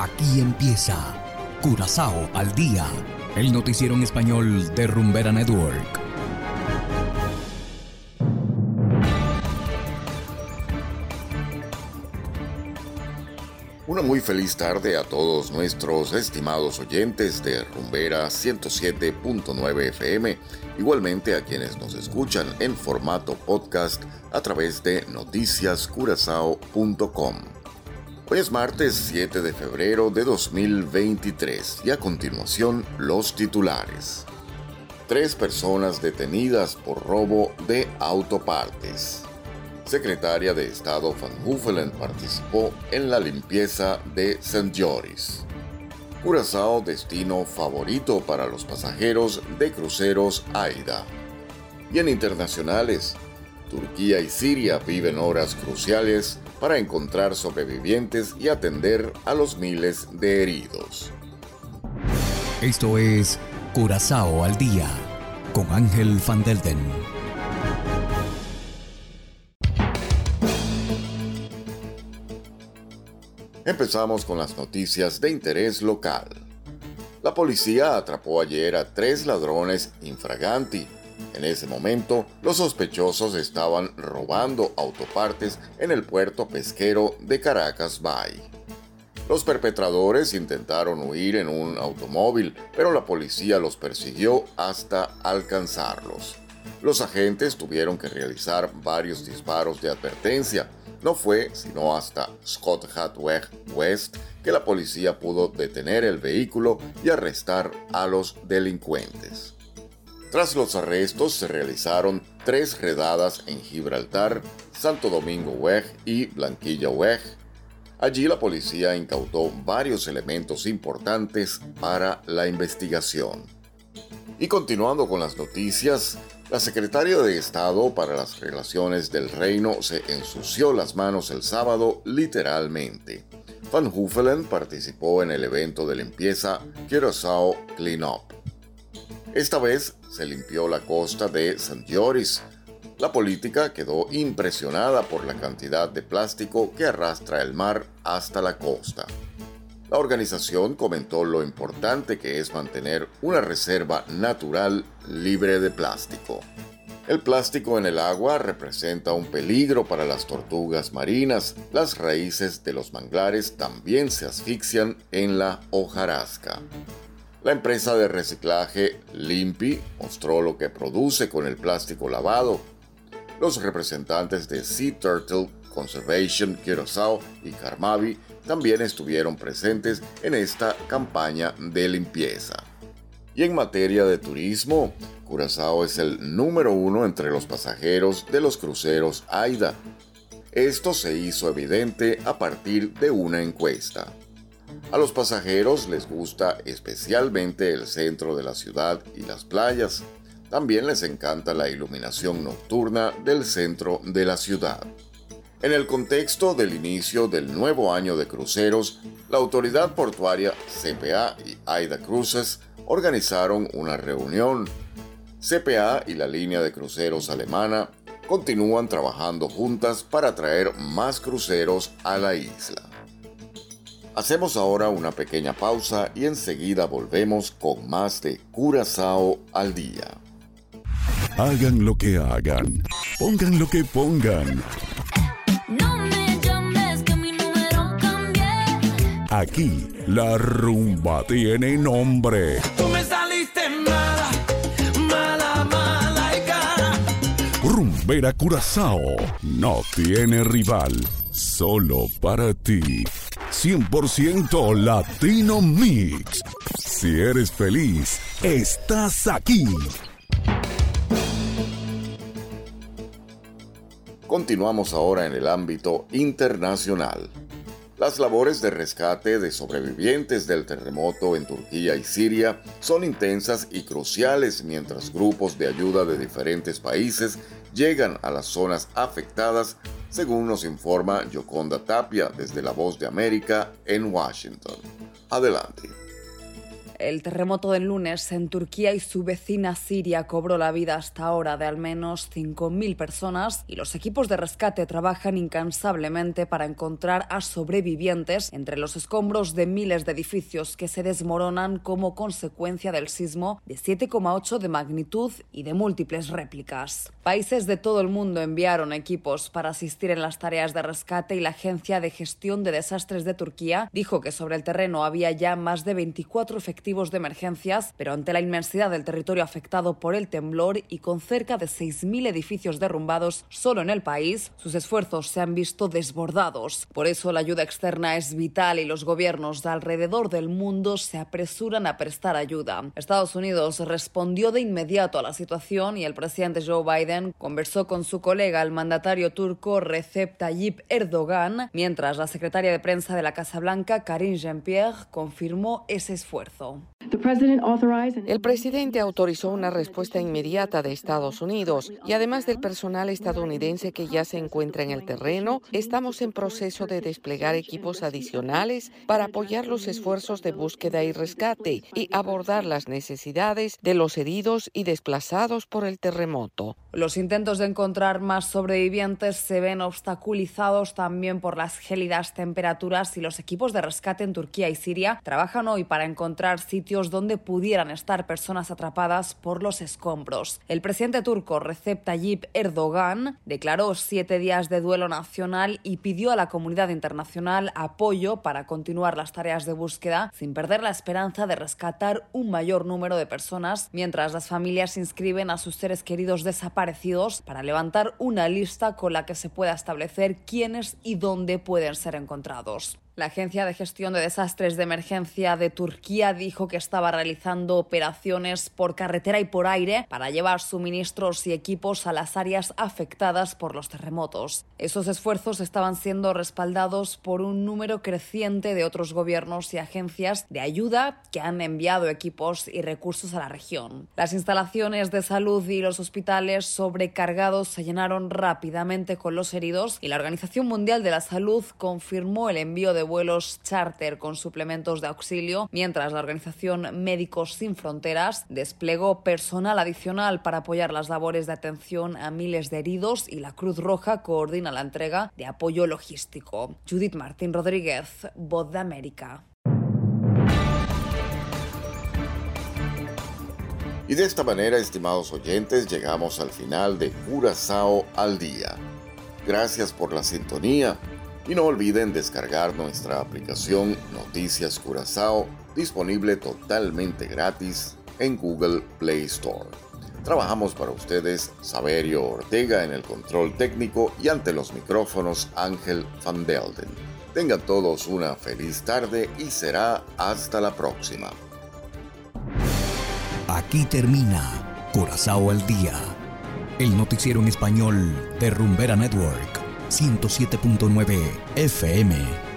Aquí empieza Curazao al día, el noticiero en español de Rumbera Network. Una muy feliz tarde a todos nuestros estimados oyentes de Rumbera 107.9 FM, igualmente a quienes nos escuchan en formato podcast a través de noticiascurazao.com. Hoy es martes 7 de febrero de 2023 y a continuación los titulares. Tres personas detenidas por robo de autopartes. Secretaria de Estado Van Huffelen participó en la limpieza de St. Joris. Curazao destino favorito para los pasajeros de cruceros AIDA. Y en internacionales, Turquía y Siria viven horas cruciales para encontrar sobrevivientes y atender a los miles de heridos. Esto es Curazao al Día con Ángel Van Delden. Empezamos con las noticias de interés local. La policía atrapó ayer a tres ladrones infraganti en ese momento, los sospechosos estaban robando autopartes en el puerto pesquero de Caracas Bay. Los perpetradores intentaron huir en un automóvil, pero la policía los persiguió hasta alcanzarlos. Los agentes tuvieron que realizar varios disparos de advertencia. No fue sino hasta Scott Hatweg West que la policía pudo detener el vehículo y arrestar a los delincuentes. Tras los arrestos se realizaron tres redadas en Gibraltar, Santo Domingo Weg y Blanquilla Weg. Allí la policía incautó varios elementos importantes para la investigación. Y continuando con las noticias, la secretaria de Estado para las Relaciones del Reino se ensució las manos el sábado literalmente. Van Huffelen participó en el evento de limpieza Curaçao Clean Up. Esta vez se limpió la costa de St. Joris. La política quedó impresionada por la cantidad de plástico que arrastra el mar hasta la costa. La organización comentó lo importante que es mantener una reserva natural libre de plástico. El plástico en el agua representa un peligro para las tortugas marinas. Las raíces de los manglares también se asfixian en la hojarasca. La empresa de reciclaje Limpi mostró lo que produce con el plástico lavado. Los representantes de Sea Turtle Conservation Curaçao y Carmavi también estuvieron presentes en esta campaña de limpieza. Y en materia de turismo, Curazao es el número uno entre los pasajeros de los cruceros AIDA. Esto se hizo evidente a partir de una encuesta. A los pasajeros les gusta especialmente el centro de la ciudad y las playas. También les encanta la iluminación nocturna del centro de la ciudad. En el contexto del inicio del nuevo año de cruceros, la autoridad portuaria CPA y AIDA Cruises organizaron una reunión. CPA y la línea de cruceros alemana continúan trabajando juntas para traer más cruceros a la isla. Hacemos ahora una pequeña pausa y enseguida volvemos con más de Curazao al día. Hagan lo que hagan, pongan lo que pongan. No me llames que mi número cambié. Aquí la rumba tiene nombre. Tú me saliste mala, mala, mala y cara. Rumbera Curazao no tiene rival, solo para ti. 100% Latino Mix. Si eres feliz, estás aquí. Continuamos ahora en el ámbito internacional. Las labores de rescate de sobrevivientes del terremoto en Turquía y Siria son intensas y cruciales mientras grupos de ayuda de diferentes países llegan a las zonas afectadas, según nos informa Yoconda Tapia desde La Voz de América en Washington. Adelante. El terremoto del lunes en Turquía y su vecina Siria cobró la vida hasta ahora de al menos 5.000 personas y los equipos de rescate trabajan incansablemente para encontrar a sobrevivientes entre los escombros de miles de edificios que se desmoronan como consecuencia del sismo de 7,8 de magnitud y de múltiples réplicas. Países de todo el mundo enviaron equipos para asistir en las tareas de rescate y la Agencia de Gestión de Desastres de Turquía dijo que sobre el terreno había ya más de 24 efectivos de emergencias, pero ante la inmensidad del territorio afectado por el temblor y con cerca de 6.000 edificios derrumbados solo en el país, sus esfuerzos se han visto desbordados. Por eso la ayuda externa es vital y los gobiernos de alrededor del mundo se apresuran a prestar ayuda. Estados Unidos respondió de inmediato a la situación y el presidente Joe Biden conversó con su colega, el mandatario turco Recep Tayyip Erdogan, mientras la secretaria de prensa de la Casa Blanca, Karine Jean-Pierre, confirmó ese esfuerzo. home. El presidente autorizó una respuesta inmediata de Estados Unidos y además del personal estadounidense que ya se encuentra en el terreno, estamos en proceso de desplegar equipos adicionales para apoyar los esfuerzos de búsqueda y rescate y abordar las necesidades de los heridos y desplazados por el terremoto. Los intentos de encontrar más sobrevivientes se ven obstaculizados también por las gélidas temperaturas y los equipos de rescate en Turquía y Siria trabajan hoy para encontrar donde pudieran estar personas atrapadas por los escombros. El presidente turco Recep Tayyip Erdogan declaró siete días de duelo nacional y pidió a la comunidad internacional apoyo para continuar las tareas de búsqueda sin perder la esperanza de rescatar un mayor número de personas mientras las familias inscriben a sus seres queridos desaparecidos para levantar una lista con la que se pueda establecer quiénes y dónde pueden ser encontrados. La Agencia de Gestión de Desastres de Emergencia de Turquía dijo que estaba realizando operaciones por carretera y por aire para llevar suministros y equipos a las áreas afectadas por los terremotos. Esos esfuerzos estaban siendo respaldados por un número creciente de otros gobiernos y agencias de ayuda que han enviado equipos y recursos a la región. Las instalaciones de salud y los hospitales sobrecargados se llenaron rápidamente con los heridos y la Organización Mundial de la Salud confirmó el envío de vuelos charter con suplementos de auxilio, mientras la organización Médicos Sin Fronteras desplegó personal adicional para apoyar las labores de atención a miles de heridos y la Cruz Roja coordina la entrega de apoyo logístico. Judith Martín Rodríguez, Voz de América. Y de esta manera, estimados oyentes, llegamos al final de Curazao al día. Gracias por la sintonía y no olviden descargar nuestra aplicación Noticias Curazao, disponible totalmente gratis en Google Play Store. Trabajamos para ustedes Saberio Ortega en el control técnico y ante los micrófonos Ángel Van Delden. Tengan todos una feliz tarde y será hasta la próxima. Aquí termina Curazao al día, el noticiero en español de Rumbera Network. 107.9 FM.